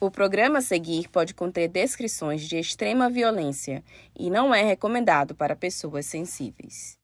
O programa a seguir pode conter descrições de extrema violência e não é recomendado para pessoas sensíveis.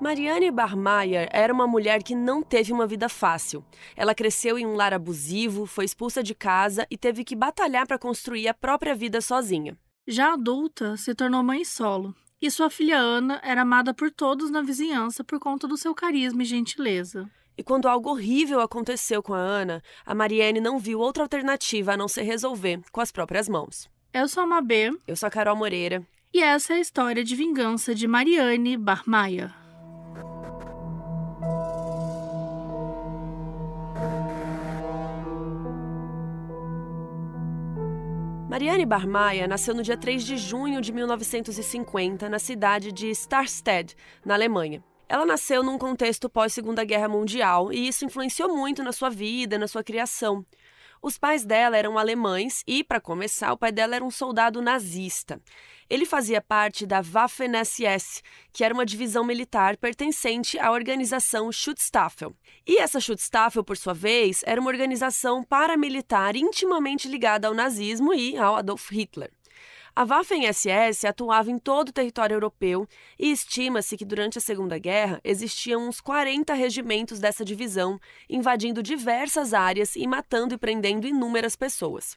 Mariane Barmayer era uma mulher que não teve uma vida fácil. Ela cresceu em um lar abusivo, foi expulsa de casa e teve que batalhar para construir a própria vida sozinha. Já adulta, se tornou mãe solo, e sua filha Ana era amada por todos na vizinhança por conta do seu carisma e gentileza. E quando algo horrível aconteceu com a Ana, a Mariane não viu outra alternativa a não ser resolver com as próprias mãos. Eu sou a Mabê. Eu sou a Carol Moreira. E essa é a história de vingança de Mariane Barmaia. Marianne Barmaia nasceu no dia 3 de junho de 1950 na cidade de Starstedt, na Alemanha. Ela nasceu num contexto pós-Segunda Guerra Mundial e isso influenciou muito na sua vida, na sua criação. Os pais dela eram alemães e, para começar, o pai dela era um soldado nazista. Ele fazia parte da Waffen-SS, que era uma divisão militar pertencente à organização Schutzstaffel. E essa Schutzstaffel, por sua vez, era uma organização paramilitar intimamente ligada ao nazismo e ao Adolf Hitler. A Waffen-SS atuava em todo o território europeu e estima-se que durante a Segunda Guerra existiam uns 40 regimentos dessa divisão, invadindo diversas áreas e matando e prendendo inúmeras pessoas.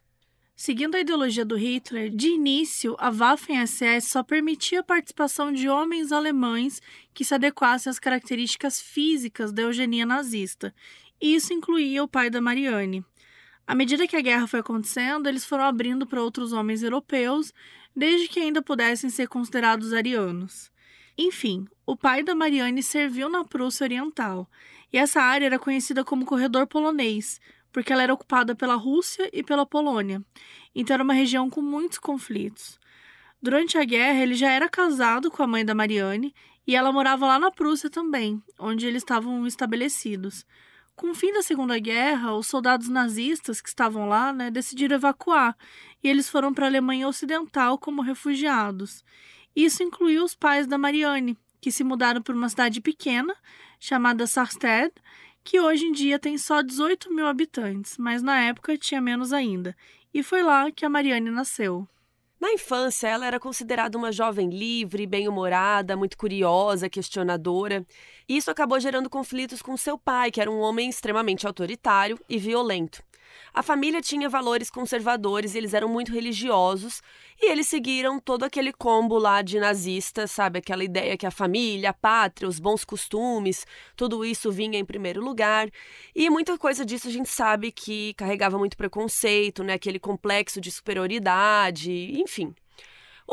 Seguindo a ideologia do Hitler, de início, a Waffen-SS só permitia a participação de homens alemães que se adequassem às características físicas da eugenia nazista, isso incluía o pai da Marianne. À medida que a guerra foi acontecendo, eles foram abrindo para outros homens europeus, desde que ainda pudessem ser considerados arianos. Enfim, o pai da Marianne serviu na Prússia Oriental, e essa área era conhecida como Corredor Polonês, porque ela era ocupada pela Rússia e pela Polônia, então era uma região com muitos conflitos. Durante a guerra, ele já era casado com a mãe da Marianne e ela morava lá na Prússia também, onde eles estavam estabelecidos. Com o fim da Segunda Guerra, os soldados nazistas que estavam lá né, decidiram evacuar e eles foram para a Alemanha Ocidental como refugiados. Isso incluiu os pais da Marianne, que se mudaram para uma cidade pequena chamada Sarstedt, que hoje em dia tem só 18 mil habitantes, mas na época tinha menos ainda. E foi lá que a Marianne nasceu. Na infância, ela era considerada uma jovem livre, bem-humorada, muito curiosa, questionadora. Isso acabou gerando conflitos com seu pai, que era um homem extremamente autoritário e violento. A família tinha valores conservadores, eles eram muito religiosos e eles seguiram todo aquele combo lá de nazistas, sabe? Aquela ideia que a família, a pátria, os bons costumes, tudo isso vinha em primeiro lugar. E muita coisa disso a gente sabe que carregava muito preconceito, né? Aquele complexo de superioridade, enfim.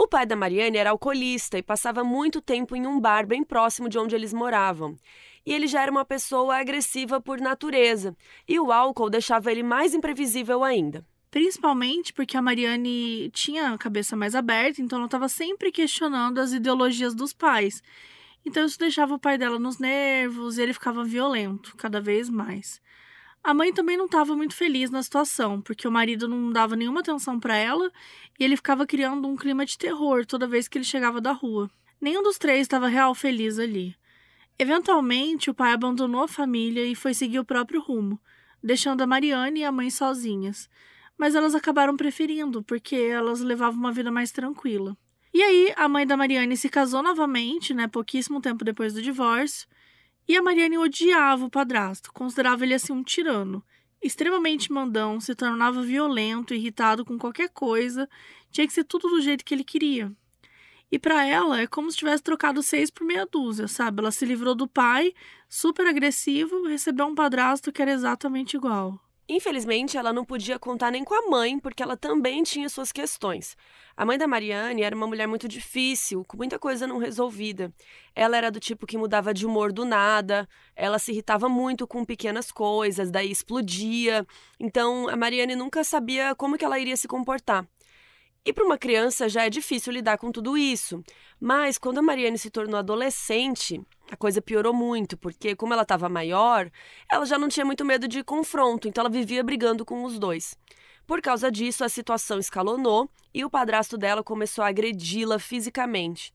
O pai da Mariane era alcoolista e passava muito tempo em um bar bem próximo de onde eles moravam. E ele já era uma pessoa agressiva por natureza, e o álcool deixava ele mais imprevisível ainda. Principalmente porque a Mariane tinha a cabeça mais aberta, então ela estava sempre questionando as ideologias dos pais. Então isso deixava o pai dela nos nervos e ele ficava violento cada vez mais. A mãe também não estava muito feliz na situação, porque o marido não dava nenhuma atenção para ela e ele ficava criando um clima de terror toda vez que ele chegava da rua. Nenhum dos três estava real feliz ali. Eventualmente, o pai abandonou a família e foi seguir o próprio rumo, deixando a Mariane e a mãe sozinhas. Mas elas acabaram preferindo, porque elas levavam uma vida mais tranquila. E aí, a mãe da Mariane se casou novamente, né, pouquíssimo tempo depois do divórcio, e a Mariane odiava o padrasto, considerava ele assim um tirano. Extremamente mandão, se tornava violento, irritado com qualquer coisa, tinha que ser tudo do jeito que ele queria. E para ela é como se tivesse trocado seis por meia dúzia, sabe? Ela se livrou do pai, super agressivo, recebeu um padrasto que era exatamente igual. Infelizmente, ela não podia contar nem com a mãe, porque ela também tinha suas questões. A mãe da Mariane era uma mulher muito difícil, com muita coisa não resolvida. Ela era do tipo que mudava de humor do nada, ela se irritava muito com pequenas coisas, daí explodia. Então, a Mariane nunca sabia como que ela iria se comportar. E para uma criança já é difícil lidar com tudo isso. Mas quando a Mariane se tornou adolescente, a coisa piorou muito, porque como ela estava maior, ela já não tinha muito medo de confronto, então ela vivia brigando com os dois. Por causa disso, a situação escalonou e o padrasto dela começou a agredi-la fisicamente.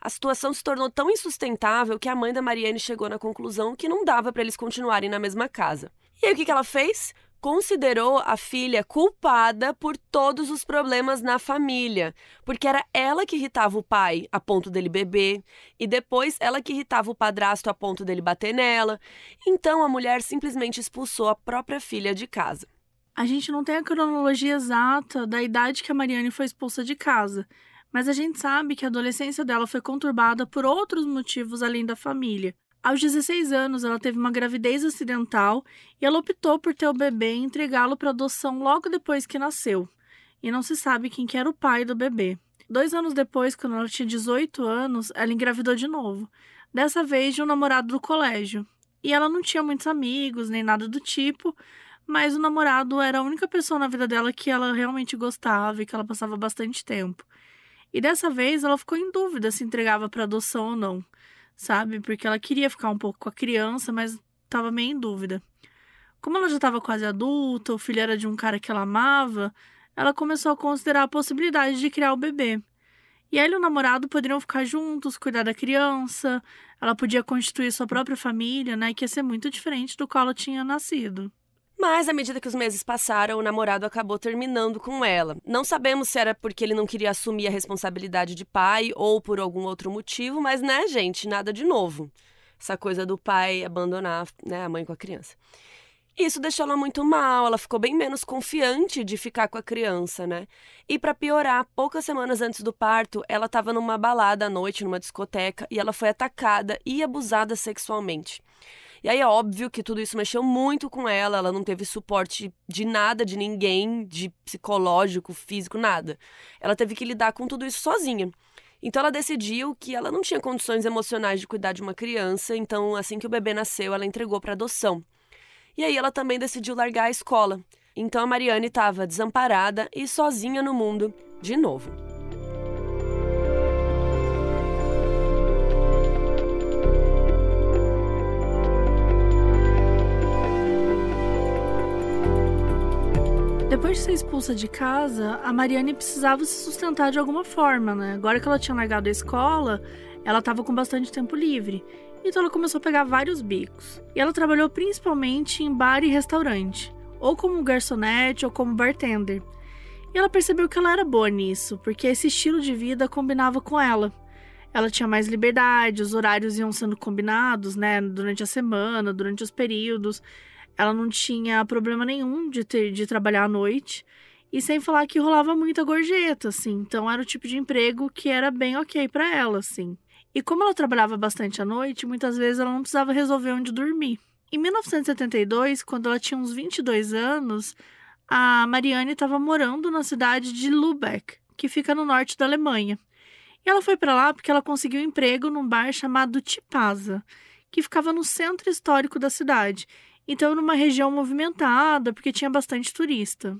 A situação se tornou tão insustentável que a mãe da Mariane chegou na conclusão que não dava para eles continuarem na mesma casa. E aí o que ela fez? Considerou a filha culpada por todos os problemas na família, porque era ela que irritava o pai a ponto dele beber, e depois ela que irritava o padrasto a ponto dele bater nela. Então a mulher simplesmente expulsou a própria filha de casa. A gente não tem a cronologia exata da idade que a Mariane foi expulsa de casa, mas a gente sabe que a adolescência dela foi conturbada por outros motivos além da família. Aos 16 anos, ela teve uma gravidez acidental e ela optou por ter o bebê e entregá-lo para adoção logo depois que nasceu. E não se sabe quem que era o pai do bebê. Dois anos depois, quando ela tinha 18 anos, ela engravidou de novo. Dessa vez de um namorado do colégio. E ela não tinha muitos amigos, nem nada do tipo, mas o namorado era a única pessoa na vida dela que ela realmente gostava e que ela passava bastante tempo. E dessa vez ela ficou em dúvida se entregava para adoção ou não sabe? Porque ela queria ficar um pouco com a criança, mas estava meio em dúvida. Como ela já estava quase adulta, o filho era de um cara que ela amava, ela começou a considerar a possibilidade de criar o bebê. E ela e o namorado poderiam ficar juntos, cuidar da criança, ela podia constituir sua própria família, né? Que ia ser muito diferente do qual ela tinha nascido. Mas, à medida que os meses passaram, o namorado acabou terminando com ela. Não sabemos se era porque ele não queria assumir a responsabilidade de pai ou por algum outro motivo, mas, né, gente, nada de novo. Essa coisa do pai abandonar né, a mãe com a criança. Isso deixou ela muito mal, ela ficou bem menos confiante de ficar com a criança, né? E para piorar, poucas semanas antes do parto, ela estava numa balada à noite, numa discoteca, e ela foi atacada e abusada sexualmente. E aí é óbvio que tudo isso mexeu muito com ela, ela não teve suporte de nada, de ninguém, de psicológico, físico, nada. Ela teve que lidar com tudo isso sozinha. Então ela decidiu que ela não tinha condições emocionais de cuidar de uma criança, então assim que o bebê nasceu, ela entregou para adoção. E aí ela também decidiu largar a escola. Então a Mariane estava desamparada e sozinha no mundo de novo. Depois de ser expulsa de casa, a Mariane precisava se sustentar de alguma forma, né? Agora que ela tinha largado a escola, ela estava com bastante tempo livre. Então ela começou a pegar vários bicos. E ela trabalhou principalmente em bar e restaurante, ou como garçonete ou como bartender. E ela percebeu que ela era boa nisso, porque esse estilo de vida combinava com ela. Ela tinha mais liberdade, os horários iam sendo combinados, né, durante a semana, durante os períodos. Ela não tinha problema nenhum de ter de trabalhar à noite. E sem falar que rolava muita gorjeta, assim. Então era o tipo de emprego que era bem ok para ela, assim. E como ela trabalhava bastante à noite, muitas vezes ela não precisava resolver onde dormir. Em 1972, quando ela tinha uns 22 anos, a Mariane estava morando na cidade de Lübeck, que fica no norte da Alemanha. E ela foi para lá porque ela conseguiu um emprego num bar chamado Tipaza, que ficava no centro histórico da cidade então numa região movimentada, porque tinha bastante turista.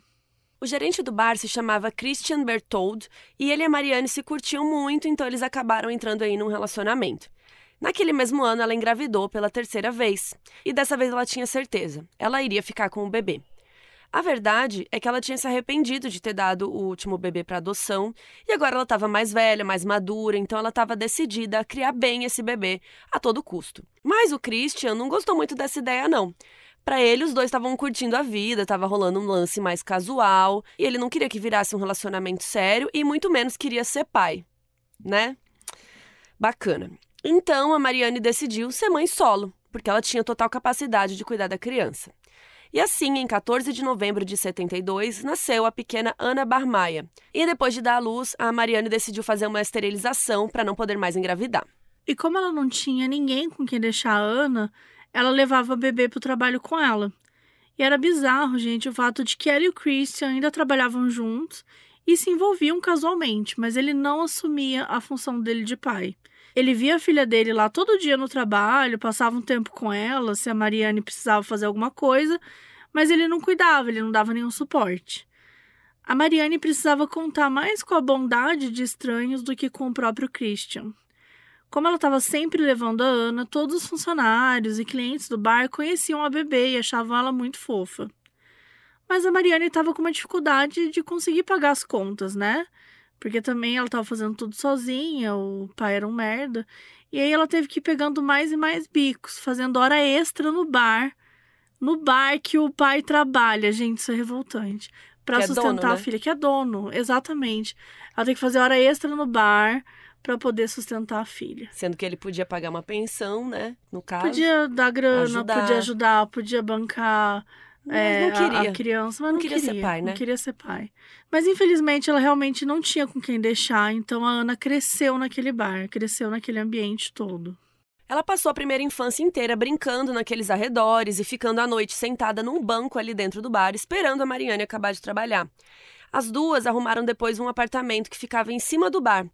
O gerente do bar se chamava Christian Berthold e ele e a Mariane se curtiam muito, então eles acabaram entrando aí num relacionamento. Naquele mesmo ano, ela engravidou pela terceira vez, e dessa vez ela tinha certeza, ela iria ficar com o bebê. A verdade é que ela tinha se arrependido de ter dado o último bebê para adoção e agora ela estava mais velha, mais madura, então ela estava decidida a criar bem esse bebê a todo custo. Mas o Christian não gostou muito dessa ideia, não. Para ele, os dois estavam curtindo a vida, estava rolando um lance mais casual, e ele não queria que virasse um relacionamento sério e muito menos queria ser pai, né? Bacana. Então a Mariane decidiu ser mãe solo, porque ela tinha total capacidade de cuidar da criança. E assim, em 14 de novembro de 72, nasceu a pequena Ana Barmaia. E depois de dar à luz, a Mariane decidiu fazer uma esterilização para não poder mais engravidar. E como ela não tinha ninguém com quem deixar a Ana, ela levava o bebê para o trabalho com ela. E era bizarro, gente, o fato de que ela e o Christian ainda trabalhavam juntos e se envolviam casualmente, mas ele não assumia a função dele de pai. Ele via a filha dele lá todo dia no trabalho, passava um tempo com ela, se a Mariane precisava fazer alguma coisa, mas ele não cuidava, ele não dava nenhum suporte. A Mariane precisava contar mais com a bondade de estranhos do que com o próprio Christian. Como ela estava sempre levando a Ana, todos os funcionários e clientes do bar conheciam a bebê e achavam ela muito fofa. Mas a Mariane estava com uma dificuldade de conseguir pagar as contas, né? Porque também ela estava fazendo tudo sozinha, o pai era um merda. E aí ela teve que ir pegando mais e mais bicos, fazendo hora extra no bar. No bar que o pai trabalha, gente, isso é revoltante. Pra Que é sustentar dono, a né? filha, que é dono, exatamente. Ela tem que fazer hora extra no bar para poder sustentar a filha. Sendo que ele podia pagar uma pensão, né? No caso. Podia dar grana, ajudar. podia ajudar, podia bancar é, não a- queria. A, criança, mas Não não, queria ser pai, né? Não queria ser pai. Mas infelizmente ela realmente não tinha com quem deixar, então a Ana cresceu naquele bar, cresceu naquele ambiente todo. Ela passou a primeira infância inteira brincando naqueles arredores e ficando à noite sentada num banco ali dentro do bar, esperando a Mariane acabar de trabalhar. As duas arrumaram depois um apartamento que ficava em cima do bar.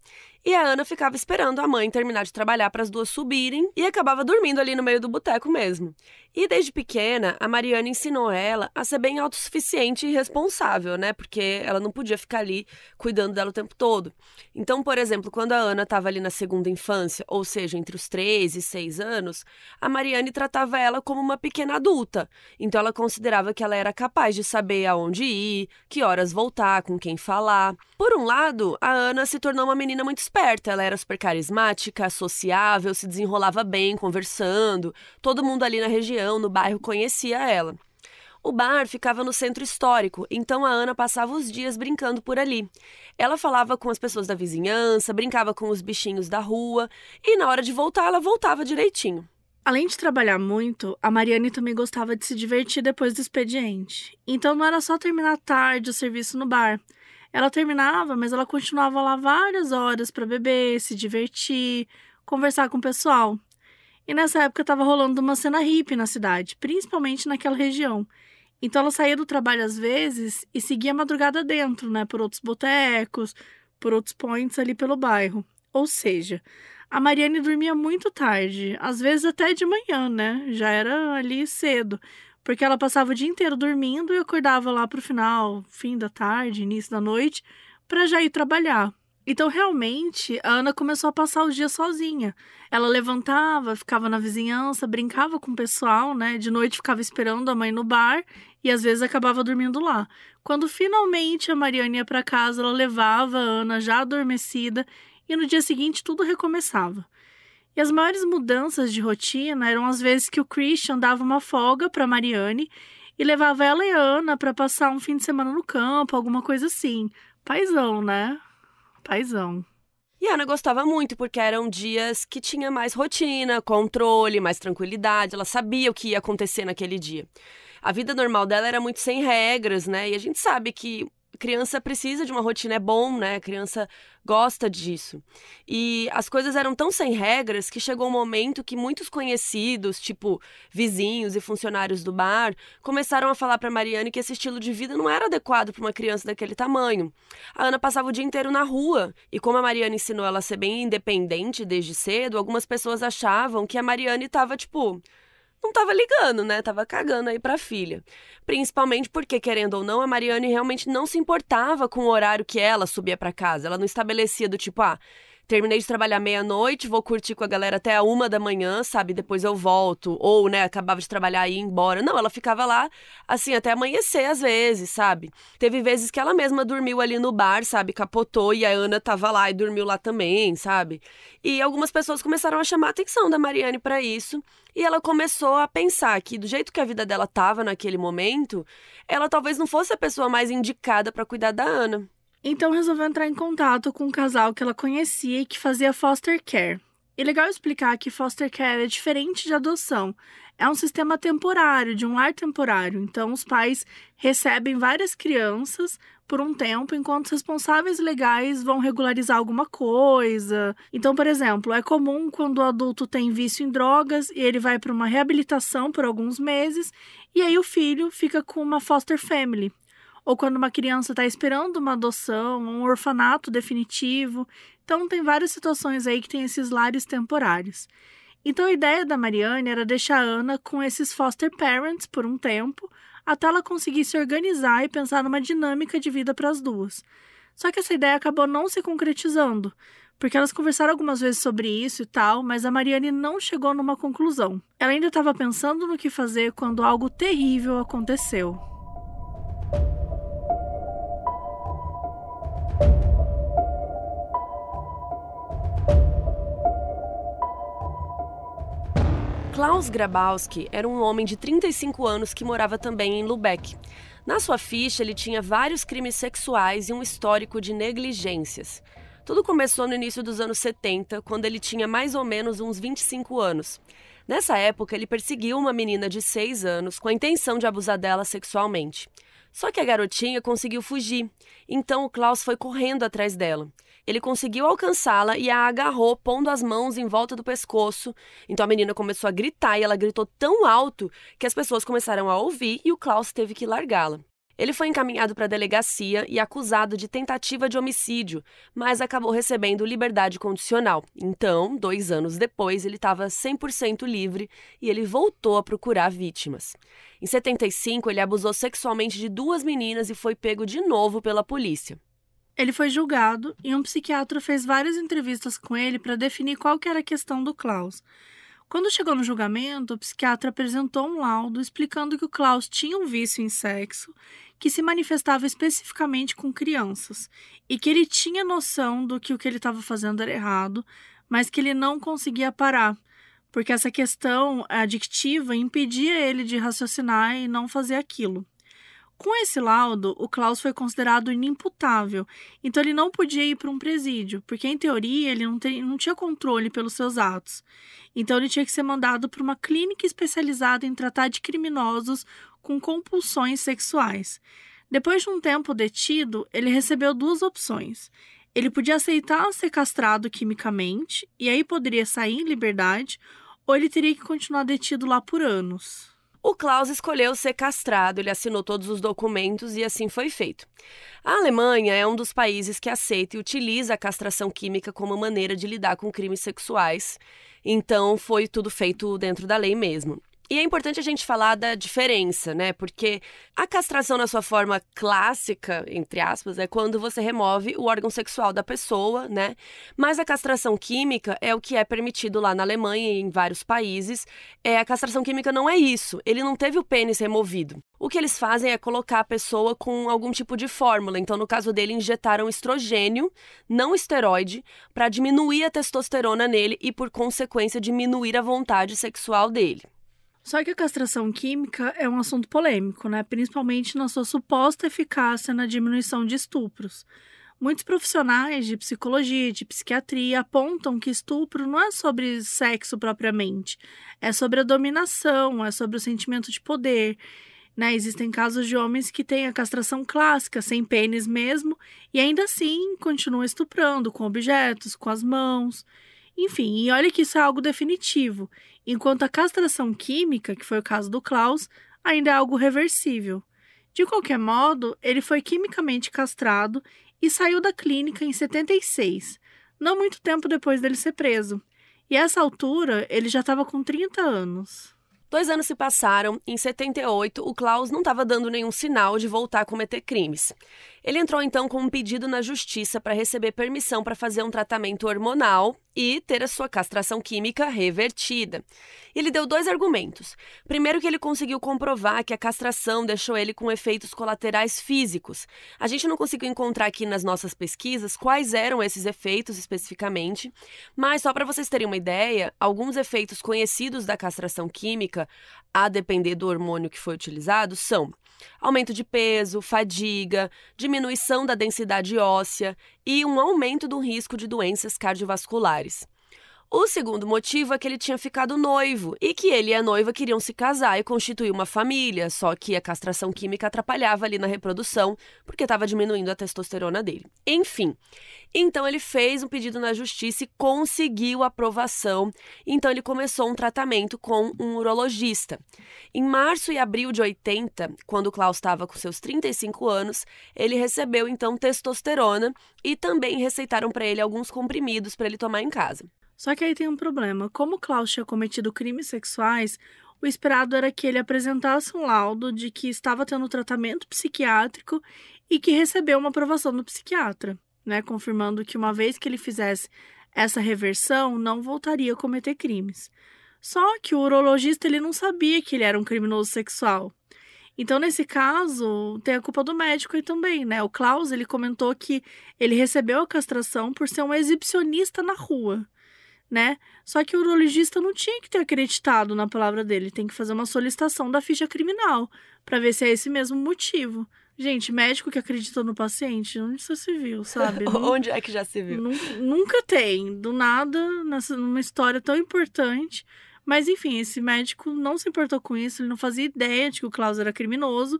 E a Ana ficava esperando a mãe terminar de trabalhar para as duas subirem e acabava dormindo ali no meio do boteco mesmo. E desde pequena, a Mariana ensinou ela a ser bem autossuficiente e responsável, né? Porque ela não podia ficar ali cuidando dela o tempo todo. Então, por exemplo, quando a Ana estava ali na segunda infância, ou seja, entre os 3 e 6 anos, a Mariane tratava ela como uma pequena adulta. Então, ela considerava que ela era capaz de saber aonde ir, que horas voltar, com quem falar. Por um lado, a Ana se tornou uma menina muito esperta. Ela era super carismática, sociável, se desenrolava bem, conversando. Todo mundo ali na região, no bairro, conhecia ela. O bar ficava no centro histórico, então a Ana passava os dias brincando por ali. Ela falava com as pessoas da vizinhança, brincava com os bichinhos da rua e na hora de voltar, ela voltava direitinho. Além de trabalhar muito, a Mariane também gostava de se divertir depois do expediente. Então não era só terminar tarde o serviço no bar. Ela terminava, mas ela continuava lá várias horas para beber, se divertir, conversar com o pessoal. E nessa época estava rolando uma cena hippie na cidade, principalmente naquela região. Então ela saía do trabalho às vezes e seguia a madrugada dentro, né, por outros botecos, por outros points ali pelo bairro. Ou seja, a Mariane dormia muito tarde, às vezes até de manhã, né? Já era ali cedo, porque ela passava o dia inteiro dormindo e acordava lá pro final, fim da tarde, início da noite, para já ir trabalhar. Então, realmente, a Ana começou a passar o dia sozinha. Ela levantava, ficava na vizinhança, brincava com o pessoal, né? De noite ficava esperando a mãe no bar e às vezes acabava dormindo lá. Quando finalmente a Mariane ia para casa, ela levava a Ana já adormecida e no dia seguinte tudo recomeçava. E as maiores mudanças de rotina eram as vezes que o Christian dava uma folga para Mariane e levava ela e Ana para passar um fim de semana no campo, alguma coisa assim. Paizão, né? Paizão. E Ana gostava muito, porque eram dias que tinha mais rotina, controle, mais tranquilidade, ela sabia o que ia acontecer naquele dia. A vida normal dela era muito sem regras, né? E a gente sabe que criança precisa de uma rotina, é bom, né? A criança gosta disso. E as coisas eram tão sem regras que chegou um momento que muitos conhecidos, tipo vizinhos e funcionários do bar, começaram a falar para Mariane que esse estilo de vida não era adequado para uma criança daquele tamanho. A Ana passava o dia inteiro na rua, e como a Mariane ensinou ela a ser bem independente desde cedo, algumas pessoas achavam que a Mariane estava tipo não tava ligando, né? Tava cagando aí pra filha. Principalmente porque, querendo ou não, a Mariane realmente não se importava com o horário que ela subia pra casa. Ela não estabelecia do tipo, ah, terminei de trabalhar meia-noite, vou curtir com a galera até a uma da manhã, sabe? Depois eu volto. Ou, né, acabava de trabalhar e ia embora. Não, ela ficava lá, assim, até amanhecer às vezes, sabe? Teve vezes que ela mesma dormiu ali no bar, sabe? Capotou e a Ana tava lá e dormiu lá também, sabe? E algumas pessoas começaram a chamar a atenção da Mariane para isso. E ela começou a pensar que, do jeito que a vida dela tava naquele momento, ela talvez não fosse a pessoa mais indicada para cuidar da Ana. Então resolveu entrar em contato com um casal que ela conhecia e que fazia foster care. E legal explicar que foster care é diferente de adoção. É um sistema temporário, de um lar temporário. Então, os pais recebem várias crianças por um tempo, enquanto os responsáveis legais vão regularizar alguma coisa. Então, por exemplo, é comum quando o adulto tem vício em drogas e ele vai para uma reabilitação por alguns meses, e aí o filho fica com uma foster family ou quando uma criança está esperando uma adoção, um orfanato definitivo. Então, tem várias situações aí que tem esses lares temporários. Então, a ideia da Mariane era deixar a Ana com esses foster parents por um tempo, até ela conseguir se organizar e pensar numa dinâmica de vida para as duas. Só que essa ideia acabou não se concretizando, porque elas conversaram algumas vezes sobre isso e tal, mas a Mariane não chegou numa conclusão. Ela ainda estava pensando no que fazer quando algo terrível aconteceu. Klaus Grabowski era um homem de 35 anos que morava também em Lubeck. Na sua ficha, ele tinha vários crimes sexuais e um histórico de negligências. Tudo começou no início dos anos 70, quando ele tinha mais ou menos uns 25 anos. Nessa época, ele perseguiu uma menina de 6 anos com a intenção de abusar dela sexualmente. Só que a garotinha conseguiu fugir, então o Klaus foi correndo atrás dela. Ele conseguiu alcançá-la e a agarrou, pondo as mãos em volta do pescoço. Então a menina começou a gritar e ela gritou tão alto que as pessoas começaram a ouvir e o Klaus teve que largá-la. Ele foi encaminhado para a delegacia e acusado de tentativa de homicídio, mas acabou recebendo liberdade condicional. Então, dois anos depois, ele estava 100% livre e ele voltou a procurar vítimas. Em 75, ele abusou sexualmente de duas meninas e foi pego de novo pela polícia. Ele foi julgado e um psiquiatra fez várias entrevistas com ele para definir qual era a questão do Klaus. Quando chegou no julgamento, o psiquiatra apresentou um laudo explicando que o Klaus tinha um vício em sexo que se manifestava especificamente com crianças e que ele tinha noção do que o que ele estava fazendo era errado, mas que ele não conseguia parar, porque essa questão adictiva impedia ele de raciocinar e não fazer aquilo. Com esse laudo, o Klaus foi considerado inimputável, então ele não podia ir para um presídio, porque em teoria ele não, não tinha controle pelos seus atos. Então ele tinha que ser mandado para uma clínica especializada em tratar de criminosos com compulsões sexuais. Depois de um tempo detido, ele recebeu duas opções. Ele podia aceitar ser castrado quimicamente, e aí poderia sair em liberdade, ou ele teria que continuar detido lá por anos. O Klaus escolheu ser castrado, ele assinou todos os documentos e assim foi feito. A Alemanha é um dos países que aceita e utiliza a castração química como maneira de lidar com crimes sexuais, então foi tudo feito dentro da lei mesmo. E é importante a gente falar da diferença, né? Porque a castração na sua forma clássica, entre aspas, é quando você remove o órgão sexual da pessoa, né? Mas a castração química é o que é permitido lá na Alemanha e em vários países. É, a castração química não é isso. Ele não teve o pênis removido. O que eles fazem é colocar a pessoa com algum tipo de fórmula. Então, no caso dele, injetaram estrogênio, não esteroide, para diminuir a testosterona nele e, por consequência, diminuir a vontade sexual dele. Só que a castração química é um assunto polêmico, né? principalmente na sua suposta eficácia na diminuição de estupros. Muitos profissionais de psicologia e de psiquiatria apontam que estupro não é sobre sexo propriamente, é sobre a dominação, é sobre o sentimento de poder. Né? Existem casos de homens que têm a castração clássica, sem pênis mesmo, e ainda assim continuam estuprando com objetos, com as mãos. Enfim, e olha que isso é algo definitivo, enquanto a castração química, que foi o caso do Klaus, ainda é algo reversível. De qualquer modo, ele foi quimicamente castrado e saiu da clínica em 76, não muito tempo depois dele ser preso. E a essa altura, ele já estava com 30 anos. Dois anos se passaram em 78 o Klaus não estava dando nenhum sinal de voltar a cometer crimes. Ele entrou então com um pedido na justiça para receber permissão para fazer um tratamento hormonal e ter a sua castração química revertida. Ele deu dois argumentos. Primeiro, que ele conseguiu comprovar que a castração deixou ele com efeitos colaterais físicos. A gente não conseguiu encontrar aqui nas nossas pesquisas quais eram esses efeitos especificamente, mas só para vocês terem uma ideia, alguns efeitos conhecidos da castração química a depender do hormônio que foi utilizado, são aumento de peso, fadiga, diminuição da densidade óssea e um aumento do risco de doenças cardiovasculares. O segundo motivo é que ele tinha ficado noivo e que ele e a noiva queriam se casar e constituir uma família, só que a castração química atrapalhava ali na reprodução porque estava diminuindo a testosterona dele. Enfim, então ele fez um pedido na justiça e conseguiu aprovação. Então ele começou um tratamento com um urologista. Em março e abril de 80, quando o Klaus estava com seus 35 anos, ele recebeu então testosterona e também receitaram para ele alguns comprimidos para ele tomar em casa. Só que aí tem um problema. Como Klaus tinha cometido crimes sexuais, o esperado era que ele apresentasse um laudo de que estava tendo tratamento psiquiátrico e que recebeu uma aprovação do psiquiatra, né, confirmando que uma vez que ele fizesse essa reversão, não voltaria a cometer crimes. Só que o urologista ele não sabia que ele era um criminoso sexual. Então, nesse caso, tem a culpa do médico aí também, né? O Klaus, ele comentou que ele recebeu a castração por ser um exibicionista na rua. Né? Só que o urologista não tinha que ter acreditado na palavra dele, tem que fazer uma solicitação da ficha criminal para ver se é esse mesmo motivo. Gente, médico que acredita no paciente, onde isso se viu, sabe? onde é que já se viu? Nunca tem, do nada, nessa, numa história tão importante. Mas enfim, esse médico não se importou com isso, ele não fazia ideia de que o Klaus era criminoso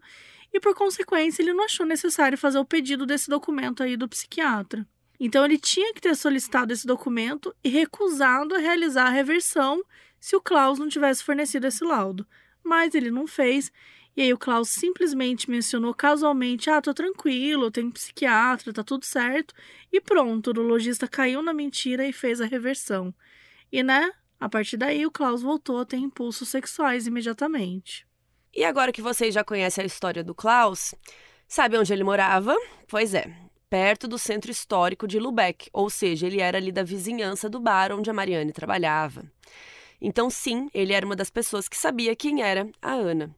e, por consequência, ele não achou necessário fazer o pedido desse documento aí do psiquiatra. Então, ele tinha que ter solicitado esse documento e recusado a realizar a reversão se o Klaus não tivesse fornecido esse laudo. Mas ele não fez e aí o Klaus simplesmente mencionou casualmente: ah, tô tranquilo, tem psiquiatra, tá tudo certo. E pronto, o urologista caiu na mentira e fez a reversão. E né, a partir daí o Klaus voltou a ter impulsos sexuais imediatamente. E agora que vocês já conhecem a história do Klaus, sabe onde ele morava? Pois é, perto do centro histórico de Lubeck, ou seja, ele era ali da vizinhança do bar onde a Mariane trabalhava. Então, sim, ele era uma das pessoas que sabia quem era a Ana.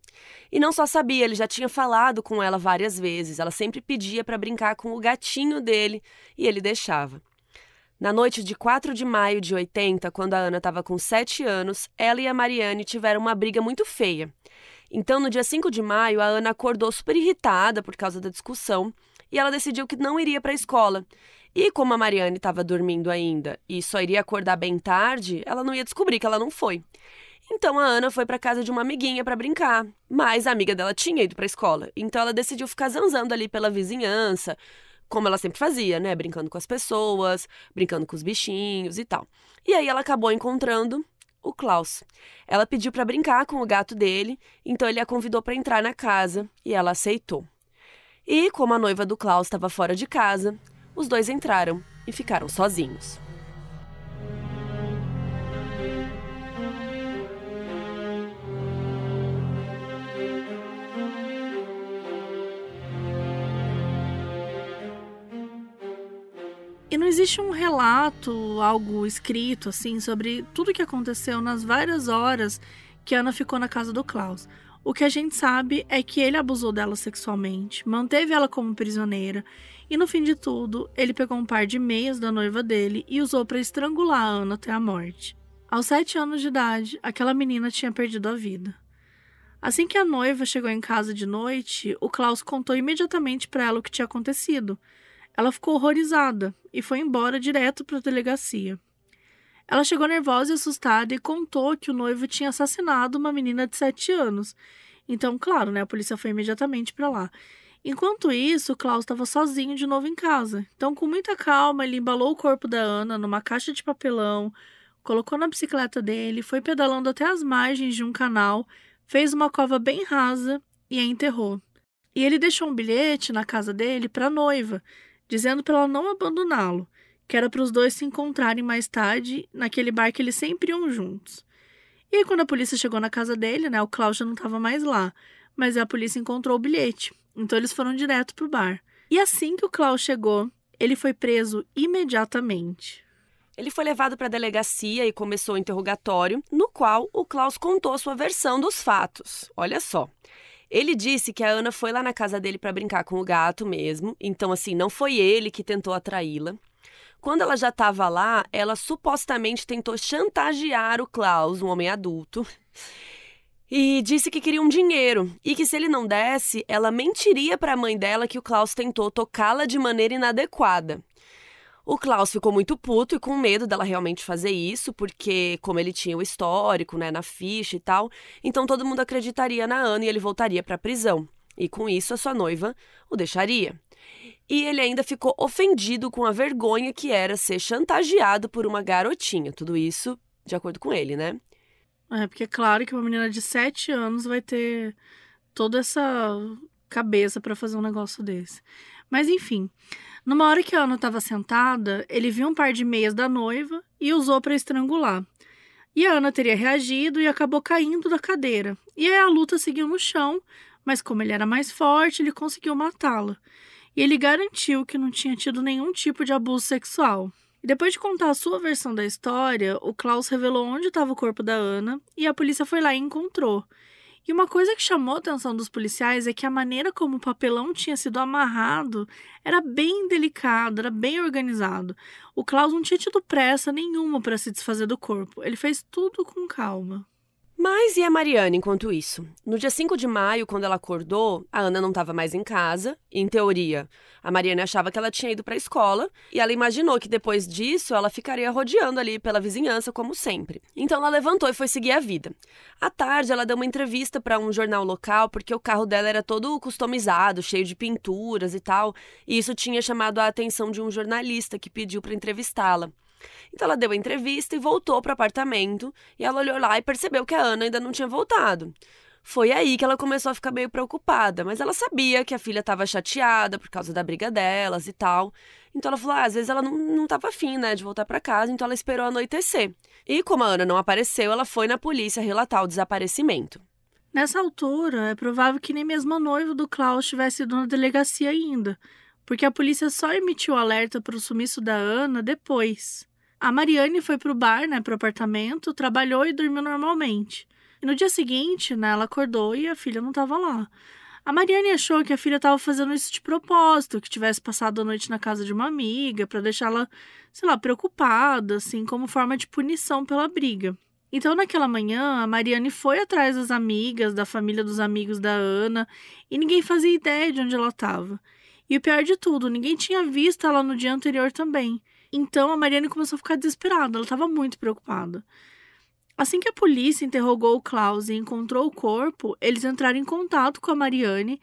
E não só sabia, ele já tinha falado com ela várias vezes. Ela sempre pedia para brincar com o gatinho dele e ele deixava. Na noite de 4 de maio de 80, quando a Ana estava com 7 anos, ela e a Mariane tiveram uma briga muito feia. Então, no dia 5 de maio, a Ana acordou super irritada por causa da discussão e ela decidiu que não iria para a escola. E como a Mariane estava dormindo ainda e só iria acordar bem tarde, ela não ia descobrir que ela não foi. Então a Ana foi para casa de uma amiguinha para brincar, mas a amiga dela tinha ido para a escola. Então ela decidiu ficar zanzando ali pela vizinhança, como ela sempre fazia, né, brincando com as pessoas, brincando com os bichinhos e tal. E aí ela acabou encontrando o Klaus. Ela pediu para brincar com o gato dele, então ele a convidou para entrar na casa e ela aceitou. E como a noiva do Klaus estava fora de casa, os dois entraram e ficaram sozinhos. E não existe um relato, algo escrito assim, sobre tudo que aconteceu nas várias horas que Ana ficou na casa do Klaus. O que a gente sabe é que ele abusou dela sexualmente, manteve ela como prisioneira e no fim de tudo, ele pegou um par de meias da noiva dele e usou para estrangular a Ana até a morte. Aos sete anos de idade, aquela menina tinha perdido a vida. Assim que a noiva chegou em casa de noite, o Klaus contou imediatamente para ela o que tinha acontecido. Ela ficou horrorizada e foi embora direto para a delegacia. Ela chegou nervosa e assustada e contou que o noivo tinha assassinado uma menina de sete anos. Então, claro, né, a polícia foi imediatamente para lá. Enquanto isso, Klaus estava sozinho de novo em casa. Então, com muita calma, ele embalou o corpo da Ana numa caixa de papelão, colocou na bicicleta dele, foi pedalando até as margens de um canal, fez uma cova bem rasa e a enterrou. E ele deixou um bilhete na casa dele para a noiva, dizendo para ela não abandoná-lo, que era para os dois se encontrarem mais tarde naquele bar que eles sempre iam juntos. E aí, quando a polícia chegou na casa dele, né, o Klaus já não estava mais lá, mas a polícia encontrou o bilhete. Então eles foram direto pro bar. E assim que o Klaus chegou, ele foi preso imediatamente. Ele foi levado para a delegacia e começou o interrogatório, no qual o Klaus contou sua versão dos fatos. Olha só. Ele disse que a Ana foi lá na casa dele para brincar com o gato mesmo, então assim, não foi ele que tentou atraí-la. Quando ela já estava lá, ela supostamente tentou chantagear o Klaus, um homem adulto, e disse que queria um dinheiro e que se ele não desse, ela mentiria para a mãe dela que o Klaus tentou tocá-la de maneira inadequada. O Klaus ficou muito puto e com medo dela realmente fazer isso, porque como ele tinha o histórico, né, na ficha e tal, então todo mundo acreditaria na Ana e ele voltaria para a prisão. E com isso a sua noiva o deixaria. E ele ainda ficou ofendido com a vergonha que era ser chantageado por uma garotinha. Tudo isso de acordo com ele, né? É, porque é claro que uma menina de 7 anos vai ter toda essa cabeça para fazer um negócio desse. Mas enfim, numa hora que a Ana estava sentada, ele viu um par de meias da noiva e usou para estrangular. E a Ana teria reagido e acabou caindo da cadeira. E aí a luta seguiu no chão, mas como ele era mais forte, ele conseguiu matá-la. E ele garantiu que não tinha tido nenhum tipo de abuso sexual. Depois de contar a sua versão da história, o Klaus revelou onde estava o corpo da Ana e a polícia foi lá e encontrou. E uma coisa que chamou a atenção dos policiais é que a maneira como o papelão tinha sido amarrado era bem delicado, era bem organizado. O Klaus não tinha tido pressa nenhuma para se desfazer do corpo. Ele fez tudo com calma. Mas e a Mariana enquanto isso? No dia 5 de maio, quando ela acordou, a Ana não estava mais em casa. Em teoria, a Mariana achava que ela tinha ido para a escola e ela imaginou que depois disso ela ficaria rodeando ali pela vizinhança como sempre. Então ela levantou e foi seguir a vida. À tarde, ela deu uma entrevista para um jornal local porque o carro dela era todo customizado, cheio de pinturas e tal, e isso tinha chamado a atenção de um jornalista que pediu para entrevistá-la. Então ela deu a entrevista e voltou para o apartamento, e ela olhou lá e percebeu que a Ana ainda não tinha voltado. Foi aí que ela começou a ficar meio preocupada, mas ela sabia que a filha estava chateada por causa da briga delas e tal. Então ela falou: ah, às vezes ela não, não tava afim, né, de voltar para casa, então ela esperou anoitecer. E como a Ana não apareceu, ela foi na polícia relatar o desaparecimento. Nessa altura, é provável que nem mesmo a noiva do Klaus tivesse ido na delegacia ainda, porque a polícia só emitiu alerta para o sumiço da Ana depois. A Mariane foi pro bar, né, pro apartamento, trabalhou e dormiu normalmente. E no dia seguinte, né, ela acordou e a filha não estava lá. A Mariane achou que a filha estava fazendo isso de propósito, que tivesse passado a noite na casa de uma amiga, para deixá-la, sei lá, preocupada, assim, como forma de punição pela briga. Então, naquela manhã, a Mariane foi atrás das amigas, da família dos amigos da Ana, e ninguém fazia ideia de onde ela estava. E o pior de tudo, ninguém tinha visto ela no dia anterior também. Então a Mariane começou a ficar desesperada, ela estava muito preocupada. Assim que a polícia interrogou o Klaus e encontrou o corpo, eles entraram em contato com a Mariane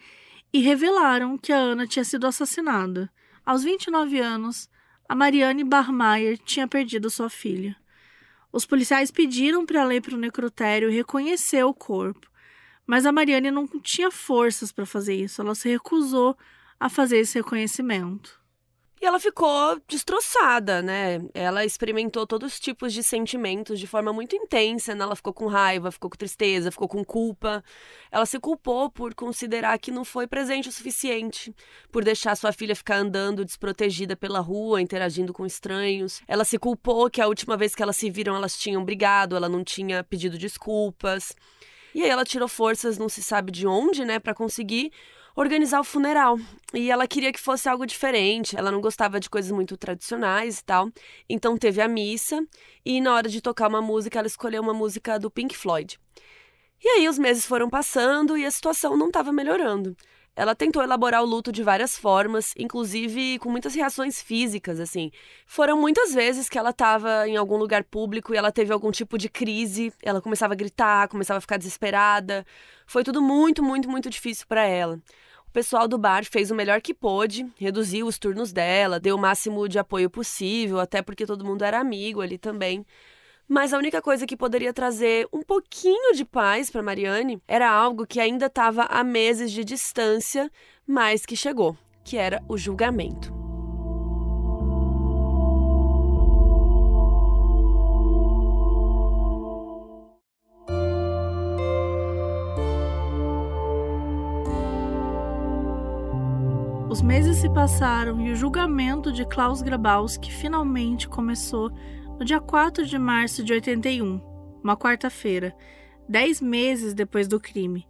e revelaram que a Ana tinha sido assassinada. Aos 29 anos, a Mariane Barmaier tinha perdido sua filha. Os policiais pediram para ela ir para o necrotério e reconhecer o corpo, mas a Mariane não tinha forças para fazer isso, ela se recusou a fazer esse reconhecimento. E ela ficou destroçada, né? Ela experimentou todos os tipos de sentimentos de forma muito intensa, né? Ela ficou com raiva, ficou com tristeza, ficou com culpa. Ela se culpou por considerar que não foi presente o suficiente, por deixar sua filha ficar andando desprotegida pela rua, interagindo com estranhos. Ela se culpou que a última vez que elas se viram elas tinham brigado, ela não tinha pedido desculpas. E aí ela tirou forças, não se sabe de onde, né, para conseguir organizar o funeral. E ela queria que fosse algo diferente, ela não gostava de coisas muito tradicionais e tal. Então teve a missa e na hora de tocar uma música, ela escolheu uma música do Pink Floyd. E aí os meses foram passando e a situação não estava melhorando. Ela tentou elaborar o luto de várias formas, inclusive com muitas reações físicas, assim. Foram muitas vezes que ela estava em algum lugar público e ela teve algum tipo de crise, ela começava a gritar, começava a ficar desesperada. Foi tudo muito, muito, muito difícil para ela. O pessoal do bar fez o melhor que pôde, reduziu os turnos dela, deu o máximo de apoio possível, até porque todo mundo era amigo ali também. Mas a única coisa que poderia trazer um pouquinho de paz para Mariane era algo que ainda estava a meses de distância, mas que chegou, que era o julgamento. Os meses se passaram e o julgamento de Klaus Grabowski finalmente começou no dia 4 de março de 81, uma quarta-feira, dez meses depois do crime.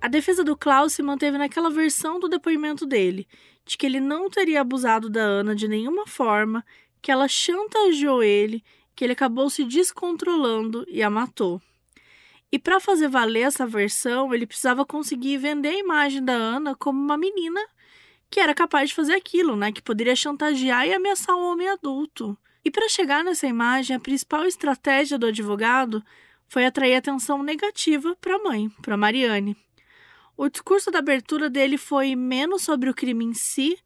A defesa do Klaus se manteve naquela versão do depoimento dele, de que ele não teria abusado da Ana de nenhuma forma, que ela chantageou ele, que ele acabou se descontrolando e a matou. E para fazer valer essa versão, ele precisava conseguir vender a imagem da Ana como uma menina que era capaz de fazer aquilo, né? Que poderia chantagear e ameaçar um homem adulto. E para chegar nessa imagem, a principal estratégia do advogado foi atrair atenção negativa para a mãe, para Mariane. O discurso da abertura dele foi menos sobre o crime em si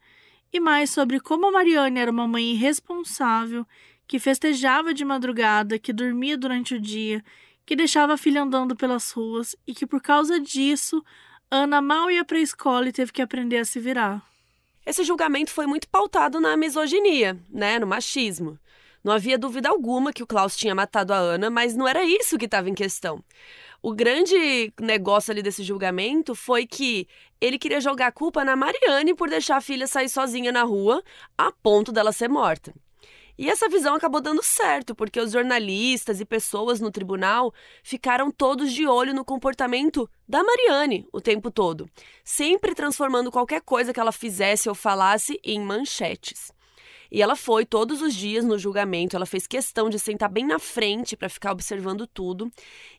e mais sobre como a Mariane era uma mãe irresponsável, que festejava de madrugada, que dormia durante o dia, que deixava a filha andando pelas ruas e que por causa disso Ana mal ia para a escola e teve que aprender a se virar. Esse julgamento foi muito pautado na misoginia, né, no machismo. Não havia dúvida alguma que o Klaus tinha matado a Ana, mas não era isso que estava em questão. O grande negócio ali desse julgamento foi que ele queria jogar a culpa na Mariane por deixar a filha sair sozinha na rua, a ponto dela ser morta. E essa visão acabou dando certo, porque os jornalistas e pessoas no tribunal ficaram todos de olho no comportamento da Mariane o tempo todo, sempre transformando qualquer coisa que ela fizesse ou falasse em manchetes. E ela foi todos os dias no julgamento, ela fez questão de sentar bem na frente para ficar observando tudo.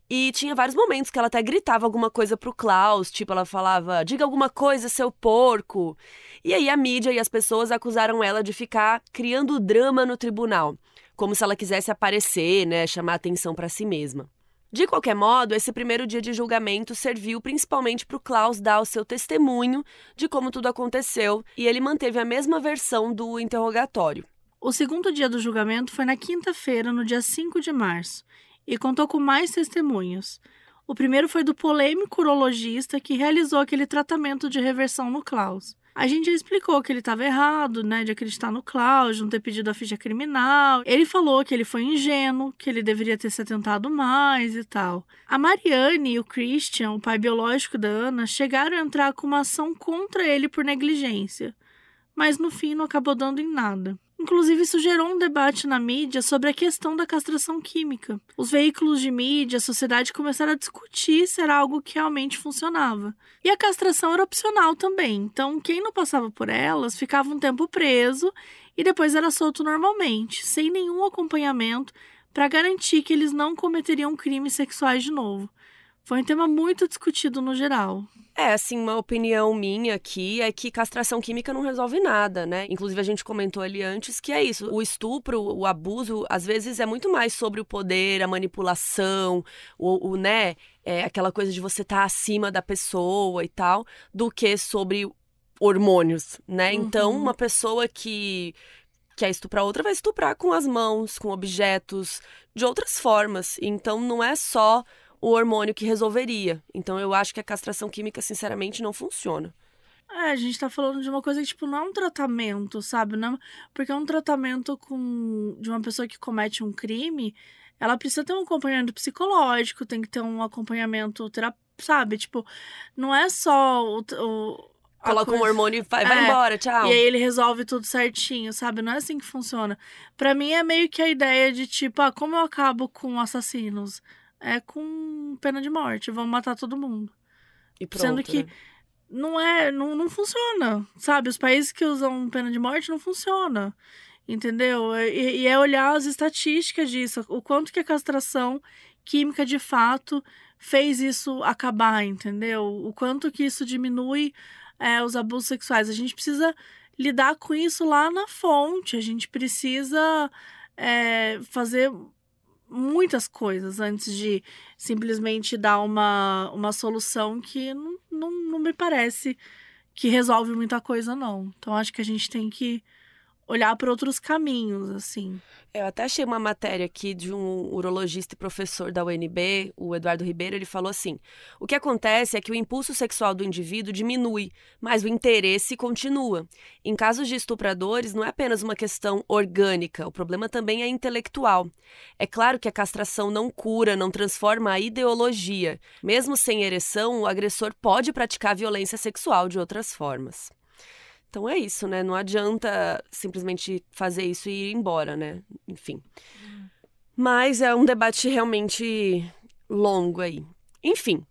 E tinha vários momentos que ela até gritava alguma coisa pro Klaus, tipo, ela falava: "Diga alguma coisa, seu porco". E aí a mídia e as pessoas acusaram ela de ficar criando drama no tribunal, como se ela quisesse aparecer, né, chamar atenção para si mesma. De qualquer modo, esse primeiro dia de julgamento serviu principalmente para o Klaus dar o seu testemunho de como tudo aconteceu e ele manteve a mesma versão do interrogatório. O segundo dia do julgamento foi na quinta-feira, no dia 5 de março, e contou com mais testemunhos. O primeiro foi do polêmico urologista que realizou aquele tratamento de reversão no Klaus. A gente já explicou que ele estava errado, né, de acreditar no Cláudio, não ter pedido a ficha criminal. Ele falou que ele foi ingênuo, que ele deveria ter se atentado mais e tal. A Mariane e o Christian, o pai biológico da Ana, chegaram a entrar com uma ação contra ele por negligência, mas no fim não acabou dando em nada. Inclusive, isso gerou um debate na mídia sobre a questão da castração química. Os veículos de mídia, a sociedade começaram a discutir se era algo que realmente funcionava. E a castração era opcional também, então quem não passava por elas ficava um tempo preso e depois era solto normalmente, sem nenhum acompanhamento para garantir que eles não cometeriam crimes sexuais de novo. Foi um tema muito discutido no geral. É, assim, uma opinião minha aqui é que castração química não resolve nada, né? Inclusive, a gente comentou ali antes que é isso. O estupro, o abuso, às vezes é muito mais sobre o poder, a manipulação, o, o né? É aquela coisa de você estar tá acima da pessoa e tal, do que sobre hormônios, né? Uhum. Então, uma pessoa que quer estuprar outra vai estuprar com as mãos, com objetos, de outras formas. Então, não é só o hormônio que resolveria. Então eu acho que a castração química, sinceramente, não funciona. É, a gente tá falando de uma coisa que, tipo, não é um tratamento, sabe? Não, porque é um tratamento com de uma pessoa que comete um crime, ela precisa ter um acompanhamento psicológico, tem que ter um acompanhamento terapêutico, sabe? Tipo, não é só o. o Coloca coisa... um hormônio e vai, é, vai embora, tchau. E aí ele resolve tudo certinho, sabe? Não é assim que funciona. Para mim é meio que a ideia de, tipo, ah, como eu acabo com assassinos? É com pena de morte. Vão matar todo mundo. E pronto, Sendo que né? não é, não, não funciona, sabe? Os países que usam pena de morte não funciona, entendeu? E, e é olhar as estatísticas disso, o quanto que a castração química de fato fez isso acabar, entendeu? O quanto que isso diminui é, os abusos sexuais. A gente precisa lidar com isso lá na fonte, a gente precisa é, fazer muitas coisas antes de simplesmente dar uma, uma solução que não, não, não me parece que resolve muita coisa, não. Então acho que a gente tem que olhar para outros caminhos, assim. Eu até achei uma matéria aqui de um urologista e professor da UNB, o Eduardo Ribeiro, ele falou assim: o que acontece é que o impulso sexual do indivíduo diminui, mas o interesse continua. Em casos de estupradores, não é apenas uma questão orgânica, o problema também é intelectual. É claro que a castração não cura, não transforma a ideologia. Mesmo sem ereção, o agressor pode praticar violência sexual de outras formas. Então é isso, né? Não adianta simplesmente fazer isso e ir embora, né? Enfim. Mas é um debate realmente longo aí. Enfim.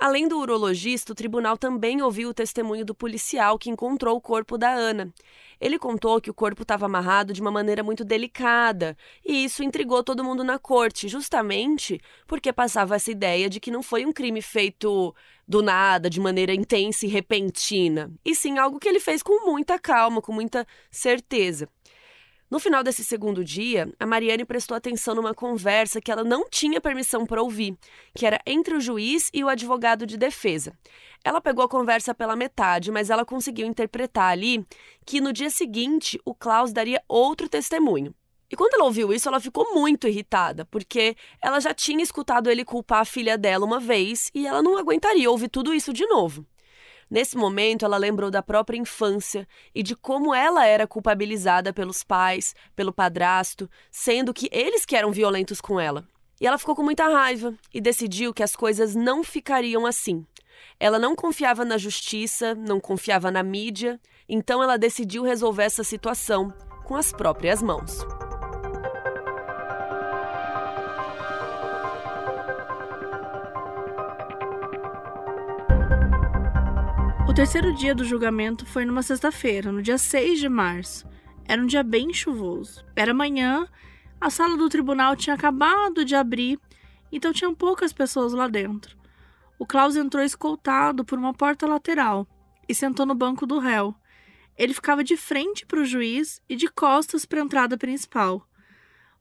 Além do urologista, o tribunal também ouviu o testemunho do policial que encontrou o corpo da Ana. Ele contou que o corpo estava amarrado de uma maneira muito delicada, e isso intrigou todo mundo na corte, justamente porque passava essa ideia de que não foi um crime feito do nada, de maneira intensa e repentina, e sim algo que ele fez com muita calma, com muita certeza. No final desse segundo dia, a Mariane prestou atenção numa conversa que ela não tinha permissão para ouvir, que era entre o juiz e o advogado de defesa. Ela pegou a conversa pela metade, mas ela conseguiu interpretar ali que no dia seguinte o Klaus daria outro testemunho. E quando ela ouviu isso, ela ficou muito irritada, porque ela já tinha escutado ele culpar a filha dela uma vez e ela não aguentaria ouvir tudo isso de novo. Nesse momento, ela lembrou da própria infância e de como ela era culpabilizada pelos pais, pelo padrasto, sendo que eles que eram violentos com ela. E ela ficou com muita raiva e decidiu que as coisas não ficariam assim. Ela não confiava na justiça, não confiava na mídia, então ela decidiu resolver essa situação com as próprias mãos. Terceiro dia do julgamento foi numa sexta-feira, no dia 6 de março. Era um dia bem chuvoso. Era manhã, a sala do tribunal tinha acabado de abrir, então tinham poucas pessoas lá dentro. O Klaus entrou escoltado por uma porta lateral e sentou no banco do réu. Ele ficava de frente para o juiz e de costas para a entrada principal.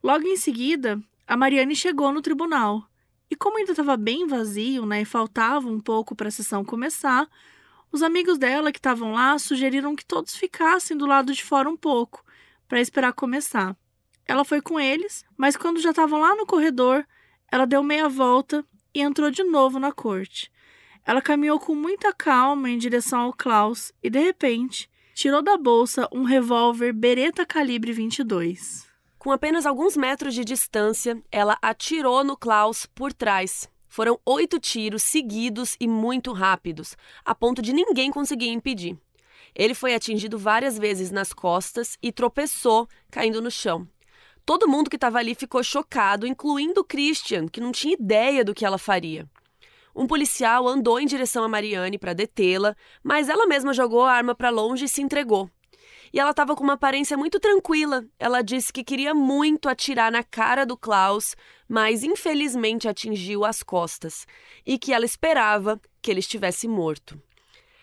Logo em seguida, a Mariane chegou no tribunal. E como ainda estava bem vazio, né, e faltava um pouco para a sessão começar, os amigos dela que estavam lá sugeriram que todos ficassem do lado de fora um pouco, para esperar começar. Ela foi com eles, mas quando já estavam lá no corredor, ela deu meia volta e entrou de novo na corte. Ela caminhou com muita calma em direção ao Klaus e, de repente, tirou da bolsa um revólver Beretta calibre 22. Com apenas alguns metros de distância, ela atirou no Klaus por trás. Foram oito tiros seguidos e muito rápidos, a ponto de ninguém conseguir impedir. Ele foi atingido várias vezes nas costas e tropeçou, caindo no chão. Todo mundo que estava ali ficou chocado, incluindo Christian, que não tinha ideia do que ela faria. Um policial andou em direção a Mariane para detê-la, mas ela mesma jogou a arma para longe e se entregou. E ela estava com uma aparência muito tranquila. Ela disse que queria muito atirar na cara do Klaus, mas infelizmente atingiu as costas e que ela esperava que ele estivesse morto.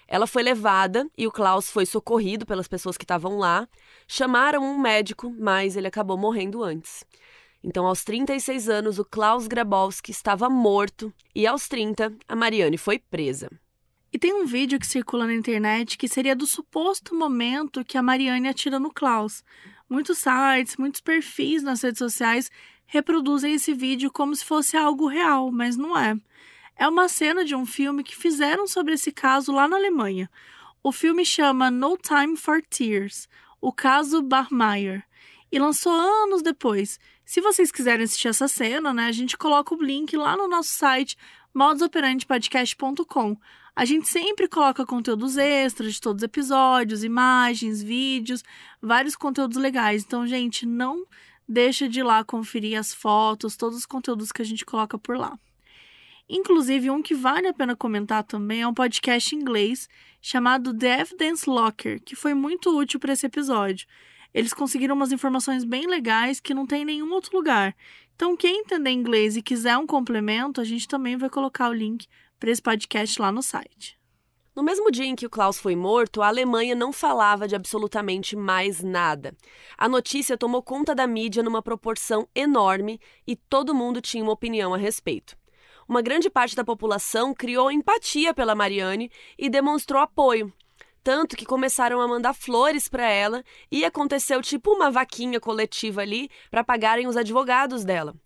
Ela foi levada e o Klaus foi socorrido pelas pessoas que estavam lá. Chamaram um médico, mas ele acabou morrendo antes. Então, aos 36 anos, o Klaus Grabowski estava morto e aos 30, a Mariane foi presa. E tem um vídeo que circula na internet que seria do suposto momento que a Mariane atira no Klaus. Muitos sites, muitos perfis nas redes sociais reproduzem esse vídeo como se fosse algo real, mas não é. É uma cena de um filme que fizeram sobre esse caso lá na Alemanha. O filme chama No Time for Tears, o caso Barmeyer, e lançou anos depois. Se vocês quiserem assistir essa cena, né, a gente coloca o link lá no nosso site modusoperantepodcast.com. A gente sempre coloca conteúdos extras de todos os episódios, imagens, vídeos, vários conteúdos legais. Então, gente, não deixa de ir lá conferir as fotos, todos os conteúdos que a gente coloca por lá. Inclusive, um que vale a pena comentar também é um podcast em inglês chamado The Evidence Locker, que foi muito útil para esse episódio. Eles conseguiram umas informações bem legais que não tem em nenhum outro lugar. Então, quem entender inglês e quiser um complemento, a gente também vai colocar o link para esse podcast lá no site. No mesmo dia em que o Klaus foi morto, a Alemanha não falava de absolutamente mais nada. A notícia tomou conta da mídia numa proporção enorme e todo mundo tinha uma opinião a respeito. Uma grande parte da população criou empatia pela Mariane e demonstrou apoio. Tanto que começaram a mandar flores para ela e aconteceu tipo uma vaquinha coletiva ali para pagarem os advogados dela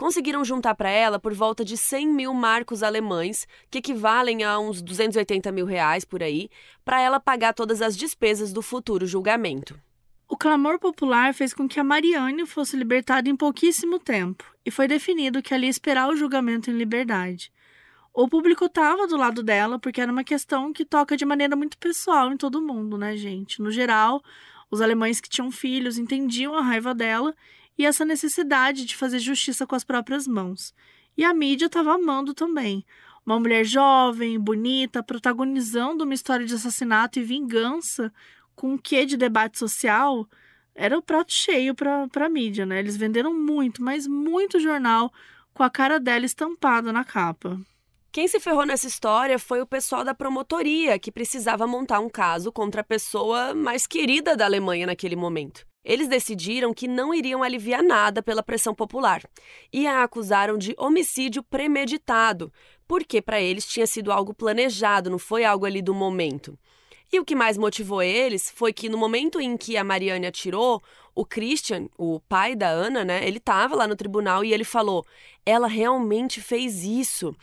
conseguiram juntar para ela por volta de 100 mil marcos alemães, que equivalem a uns 280 mil reais por aí, para ela pagar todas as despesas do futuro julgamento. O clamor popular fez com que a Mariane fosse libertada em pouquíssimo tempo, e foi definido que ela ia esperar o julgamento em liberdade. O público estava do lado dela porque era uma questão que toca de maneira muito pessoal em todo mundo, né, gente? No geral, os alemães que tinham filhos entendiam a raiva dela e essa necessidade de fazer justiça com as próprias mãos. E a mídia estava amando também. Uma mulher jovem, bonita, protagonizando uma história de assassinato e vingança com um quê de debate social, era o prato cheio para a mídia, né? Eles venderam muito, mas muito jornal com a cara dela estampada na capa. Quem se ferrou nessa história foi o pessoal da promotoria, que precisava montar um caso contra a pessoa mais querida da Alemanha naquele momento. Eles decidiram que não iriam aliviar nada pela pressão popular e a acusaram de homicídio premeditado, porque para eles tinha sido algo planejado, não foi algo ali do momento. E o que mais motivou eles foi que no momento em que a Mariane atirou, o Christian, o pai da Ana, né, ele estava lá no tribunal e ele falou: ela realmente fez isso.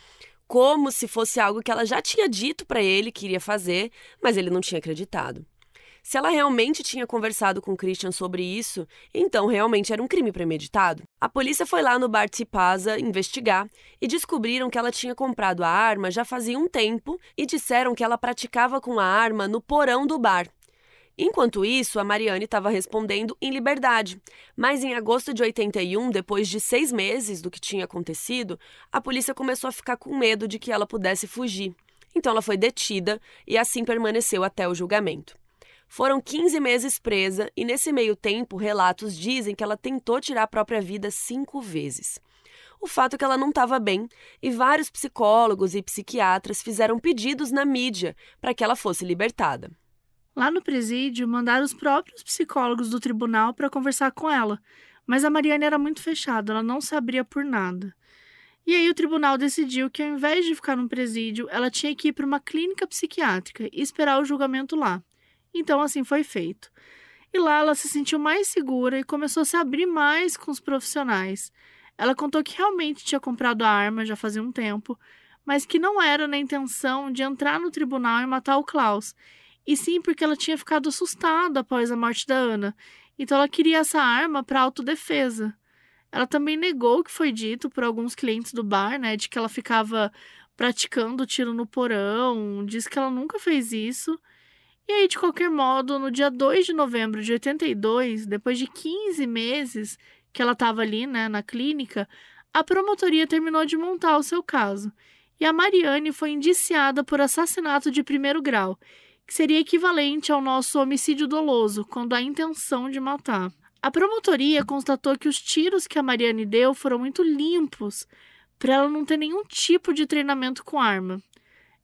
Como se fosse algo que ela já tinha dito para ele que iria fazer, mas ele não tinha acreditado. Se ela realmente tinha conversado com Christian sobre isso, então realmente era um crime premeditado. A polícia foi lá no bar Tipaza investigar e descobriram que ela tinha comprado a arma já fazia um tempo e disseram que ela praticava com a arma no porão do bar. Enquanto isso, a Mariane estava respondendo em liberdade. Mas em agosto de 81, depois de seis meses do que tinha acontecido, a polícia começou a ficar com medo de que ela pudesse fugir. Então ela foi detida e assim permaneceu até o julgamento. Foram 15 meses presa e, nesse meio tempo, relatos dizem que ela tentou tirar a própria vida cinco vezes. O fato é que ela não estava bem e vários psicólogos e psiquiatras fizeram pedidos na mídia para que ela fosse libertada. Lá no presídio, mandaram os próprios psicólogos do tribunal para conversar com ela, mas a Mariane era muito fechada, ela não se abria por nada. E aí o tribunal decidiu que ao invés de ficar num presídio, ela tinha que ir para uma clínica psiquiátrica e esperar o julgamento lá. Então, assim foi feito. E lá ela se sentiu mais segura e começou a se abrir mais com os profissionais. Ela contou que realmente tinha comprado a arma já fazia um tempo, mas que não era na intenção de entrar no tribunal e matar o Klaus, e sim porque ela tinha ficado assustada após a morte da Ana. Então ela queria essa arma para autodefesa. Ela também negou o que foi dito por alguns clientes do bar, né, de que ela ficava praticando tiro no porão, diz que ela nunca fez isso. E aí, de qualquer modo, no dia 2 de novembro de 82, depois de 15 meses que ela estava ali, né, na clínica, a promotoria terminou de montar o seu caso. E a Mariane foi indiciada por assassinato de primeiro grau, que seria equivalente ao nosso homicídio doloso, quando há intenção de matar. A promotoria constatou que os tiros que a Mariane deu foram muito limpos, para ela não ter nenhum tipo de treinamento com arma.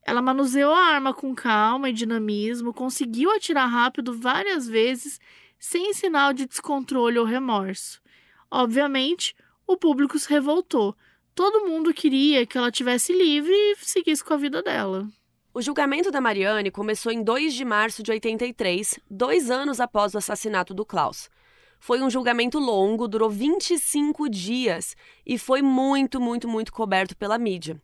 Ela manuseou a arma com calma e dinamismo, conseguiu atirar rápido várias vezes, sem sinal de descontrole ou remorso. Obviamente, o público se revoltou. Todo mundo queria que ela tivesse livre e seguisse com a vida dela. O julgamento da Mariane começou em 2 de março de 83, dois anos após o assassinato do Klaus. Foi um julgamento longo, durou 25 dias e foi muito, muito, muito coberto pela mídia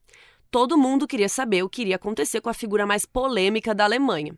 todo mundo queria saber o que iria acontecer com a figura mais polêmica da Alemanha.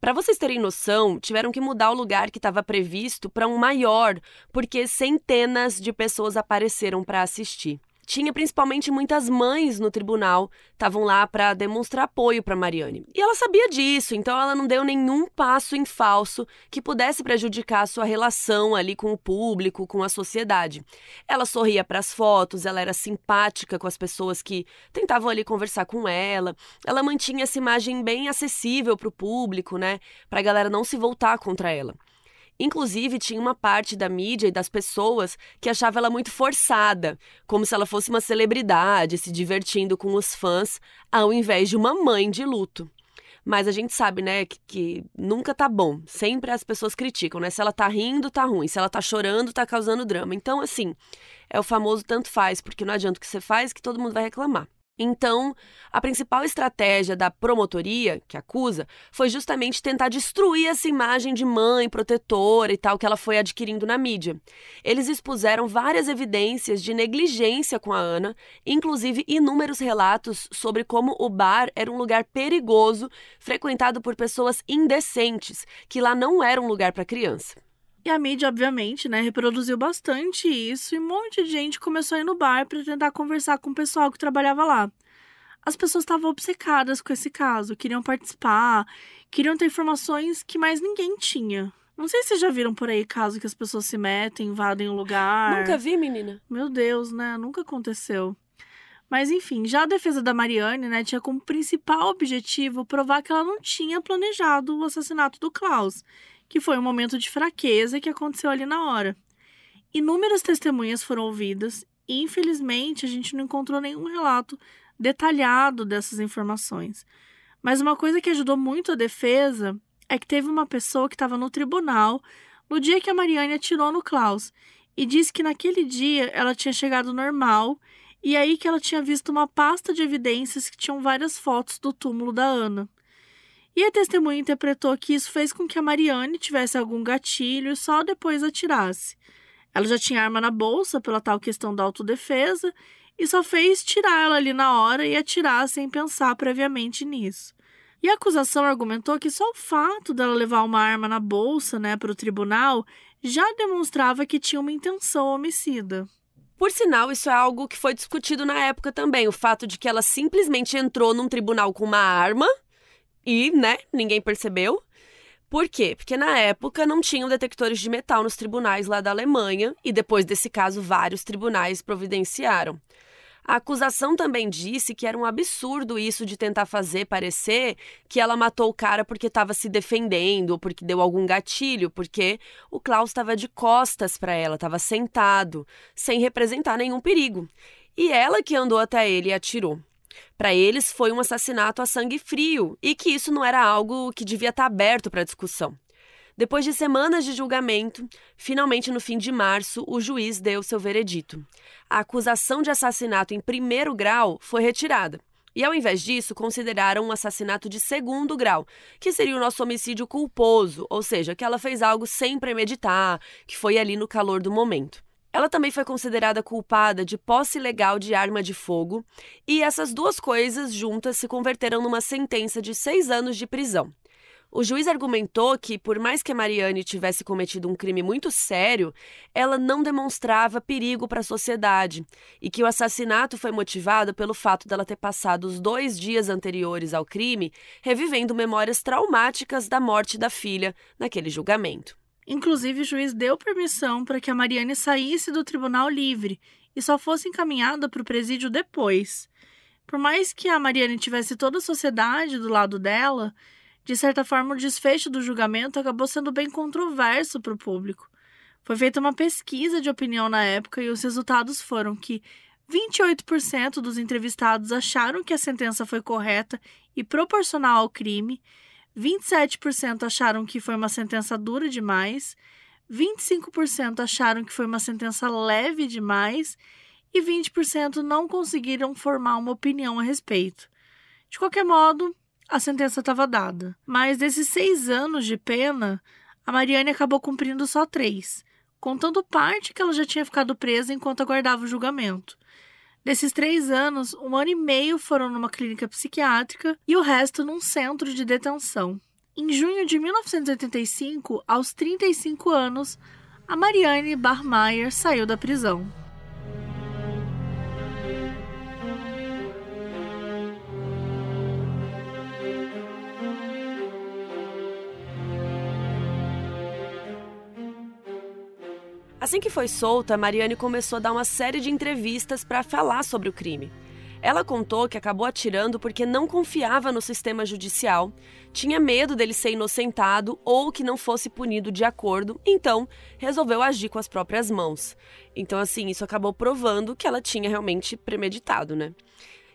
Para vocês terem noção, tiveram que mudar o lugar que estava previsto para um maior, porque centenas de pessoas apareceram para assistir. Tinha principalmente muitas mães no tribunal, estavam lá para demonstrar apoio para Mariane. E ela sabia disso, então ela não deu nenhum passo em falso que pudesse prejudicar a sua relação ali com o público, com a sociedade. Ela sorria para as fotos, ela era simpática com as pessoas que tentavam ali conversar com ela. Ela mantinha essa imagem bem acessível para o público, né, para a galera não se voltar contra ela. Inclusive, tinha uma parte da mídia e das pessoas que achava ela muito forçada, como se ela fosse uma celebridade, se divertindo com os fãs, ao invés de uma mãe de luto. Mas a gente sabe, né, que, que, nunca tá bom. Sempre as pessoas criticam, né? Se ela tá rindo, tá ruim. Se ela tá chorando, tá causando drama. Então, assim, é o famoso tanto faz, porque não adianta o que você faz que todo mundo vai reclamar. Então, a principal estratégia da promotoria, que acusa, foi justamente tentar destruir essa imagem de mãe protetora e tal que ela foi adquirindo na mídia. Eles expuseram várias evidências de negligência com a Ana, inclusive inúmeros relatos sobre como o bar era um lugar perigoso, frequentado por pessoas indecentes, que lá não era um lugar para criança. E a mídia, obviamente, né, reproduziu bastante isso e um monte de gente começou a ir no bar para tentar conversar com o pessoal que trabalhava lá. As pessoas estavam obcecadas com esse caso, queriam participar, queriam ter informações que mais ninguém tinha. Não sei se vocês já viram por aí caso que as pessoas se metem, invadem um lugar. Nunca vi, menina. Meu Deus, né? Nunca aconteceu. Mas enfim, já a defesa da Mariane, né, tinha como principal objetivo provar que ela não tinha planejado o assassinato do Klaus que foi um momento de fraqueza que aconteceu ali na hora. Inúmeras testemunhas foram ouvidas e, infelizmente, a gente não encontrou nenhum relato detalhado dessas informações. Mas uma coisa que ajudou muito a defesa é que teve uma pessoa que estava no tribunal no dia que a Mariane atirou no Klaus e disse que naquele dia ela tinha chegado normal e aí que ela tinha visto uma pasta de evidências que tinham várias fotos do túmulo da Ana. E a testemunha interpretou que isso fez com que a Mariane tivesse algum gatilho e só depois atirasse. Ela já tinha arma na bolsa pela tal questão da autodefesa e só fez tirar ela ali na hora e atirar sem pensar previamente nisso. E a acusação argumentou que só o fato dela levar uma arma na bolsa, né, para o tribunal, já demonstrava que tinha uma intenção homicida. Por sinal, isso é algo que foi discutido na época também, o fato de que ela simplesmente entrou num tribunal com uma arma e, né, ninguém percebeu. Por quê? Porque na época não tinham detectores de metal nos tribunais lá da Alemanha e depois desse caso vários tribunais providenciaram. A acusação também disse que era um absurdo isso de tentar fazer parecer que ela matou o cara porque estava se defendendo ou porque deu algum gatilho, porque o Klaus estava de costas para ela, estava sentado, sem representar nenhum perigo. E ela que andou até ele e atirou. Para eles foi um assassinato a sangue frio e que isso não era algo que devia estar tá aberto para discussão. Depois de semanas de julgamento, finalmente no fim de março, o juiz deu seu veredito. A acusação de assassinato em primeiro grau foi retirada. E ao invés disso, consideraram um assassinato de segundo grau, que seria o nosso homicídio culposo, ou seja, que ela fez algo sem premeditar, que foi ali no calor do momento. Ela também foi considerada culpada de posse ilegal de arma de fogo, e essas duas coisas juntas se converteram numa sentença de seis anos de prisão. O juiz argumentou que, por mais que Mariane tivesse cometido um crime muito sério, ela não demonstrava perigo para a sociedade e que o assassinato foi motivado pelo fato dela ter passado os dois dias anteriores ao crime revivendo memórias traumáticas da morte da filha naquele julgamento. Inclusive, o juiz deu permissão para que a Mariane saísse do tribunal livre e só fosse encaminhada para o presídio depois. Por mais que a Mariane tivesse toda a sociedade do lado dela, de certa forma, o desfecho do julgamento acabou sendo bem controverso para o público. Foi feita uma pesquisa de opinião na época e os resultados foram que 28% dos entrevistados acharam que a sentença foi correta e proporcional ao crime, 27% acharam que foi uma sentença dura demais, 25% acharam que foi uma sentença leve demais e 20% não conseguiram formar uma opinião a respeito. De qualquer modo, a sentença estava dada. Mas desses seis anos de pena, a Mariane acabou cumprindo só três, contando parte que ela já tinha ficado presa enquanto aguardava o julgamento. Desses três anos, um ano e meio foram numa clínica psiquiátrica e o resto num centro de detenção. Em junho de 1985, aos 35 anos, a Mariane Barmaier saiu da prisão. Assim que foi solta, Mariane começou a dar uma série de entrevistas para falar sobre o crime. Ela contou que acabou atirando porque não confiava no sistema judicial, tinha medo dele ser inocentado ou que não fosse punido de acordo, então resolveu agir com as próprias mãos. Então, assim, isso acabou provando que ela tinha realmente premeditado, né?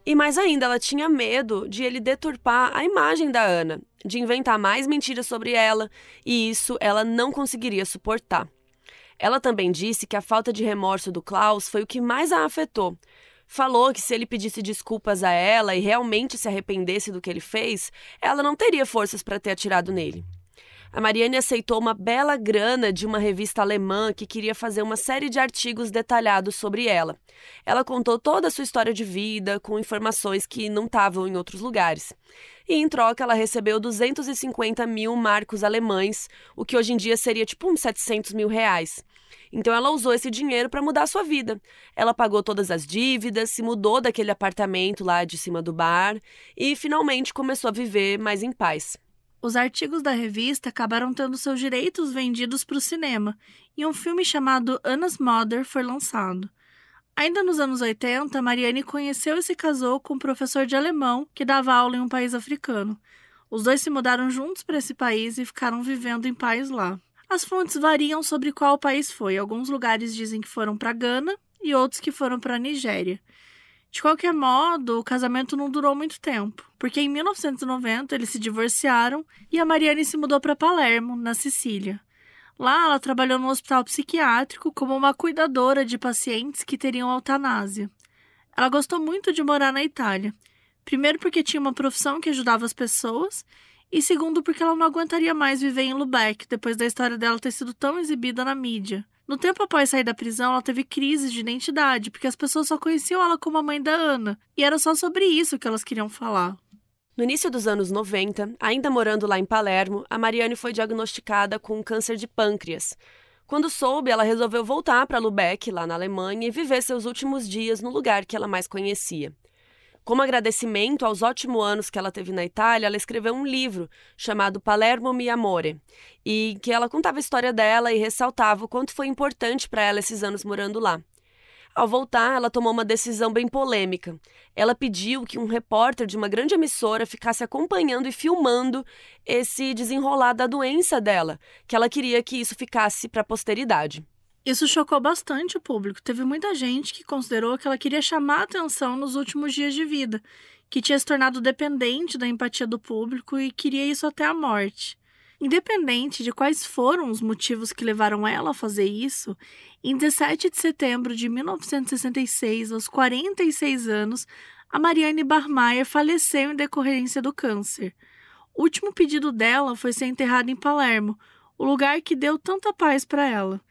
E mais ainda, ela tinha medo de ele deturpar a imagem da Ana, de inventar mais mentiras sobre ela, e isso ela não conseguiria suportar. Ela também disse que a falta de remorso do Klaus foi o que mais a afetou. Falou que se ele pedisse desculpas a ela e realmente se arrependesse do que ele fez, ela não teria forças para ter atirado nele. A Mariane aceitou uma bela grana de uma revista alemã que queria fazer uma série de artigos detalhados sobre ela. Ela contou toda a sua história de vida, com informações que não estavam em outros lugares. E em troca, ela recebeu 250 mil marcos alemães, o que hoje em dia seria tipo uns 700 mil reais. Então ela usou esse dinheiro para mudar a sua vida. Ela pagou todas as dívidas, se mudou daquele apartamento lá de cima do bar e finalmente começou a viver mais em paz. Os artigos da revista acabaram tendo seus direitos vendidos para o cinema e um filme chamado Anna's Mother foi lançado. Ainda nos anos 80, Mariane conheceu e se casou com um professor de alemão que dava aula em um país africano. Os dois se mudaram juntos para esse país e ficaram vivendo em paz lá. As fontes variam sobre qual país foi. Alguns lugares dizem que foram para Gana e outros que foram para a Nigéria. De qualquer modo, o casamento não durou muito tempo, porque em 1990 eles se divorciaram e a Mariane se mudou para Palermo, na Sicília. Lá, ela trabalhou no hospital psiquiátrico como uma cuidadora de pacientes que teriam eutanásia. Ela gostou muito de morar na Itália, primeiro porque tinha uma profissão que ajudava as pessoas, e segundo porque ela não aguentaria mais viver em Lubeck depois da história dela ter sido tão exibida na mídia. No tempo após sair da prisão, ela teve crises de identidade, porque as pessoas só conheciam ela como a mãe da Ana, e era só sobre isso que elas queriam falar. No início dos anos 90, ainda morando lá em Palermo, a Mariane foi diagnosticada com câncer de pâncreas. Quando soube, ela resolveu voltar para Lubeck, lá na Alemanha, e viver seus últimos dias no lugar que ela mais conhecia. Como agradecimento aos ótimos anos que ela teve na Itália, ela escreveu um livro chamado Palermo Mi Amore, e que ela contava a história dela e ressaltava o quanto foi importante para ela esses anos morando lá. Ao voltar, ela tomou uma decisão bem polêmica. Ela pediu que um repórter de uma grande emissora ficasse acompanhando e filmando esse desenrolar da doença dela, que ela queria que isso ficasse para a posteridade. Isso chocou bastante o público. Teve muita gente que considerou que ela queria chamar atenção nos últimos dias de vida, que tinha se tornado dependente da empatia do público e queria isso até a morte. Independente de quais foram os motivos que levaram ela a fazer isso, em 17 de setembro de 1966, aos 46 anos, a Mariane Barmaier faleceu em decorrência do câncer. O último pedido dela foi ser enterrada em Palermo, o lugar que deu tanta paz para ela.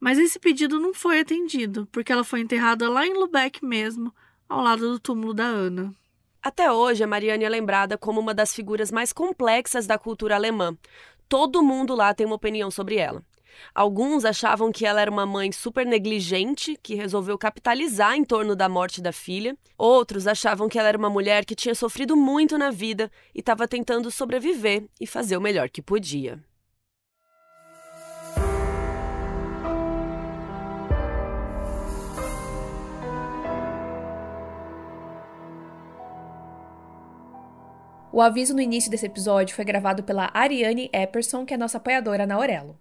Mas esse pedido não foi atendido, porque ela foi enterrada lá em Lubeck mesmo, ao lado do túmulo da Ana. Até hoje, a Mariane é lembrada como uma das figuras mais complexas da cultura alemã. Todo mundo lá tem uma opinião sobre ela. Alguns achavam que ela era uma mãe super negligente que resolveu capitalizar em torno da morte da filha. Outros achavam que ela era uma mulher que tinha sofrido muito na vida e estava tentando sobreviver e fazer o melhor que podia. O aviso no início desse episódio foi gravado pela Ariane Epperson, que é nossa apoiadora na Aurelo.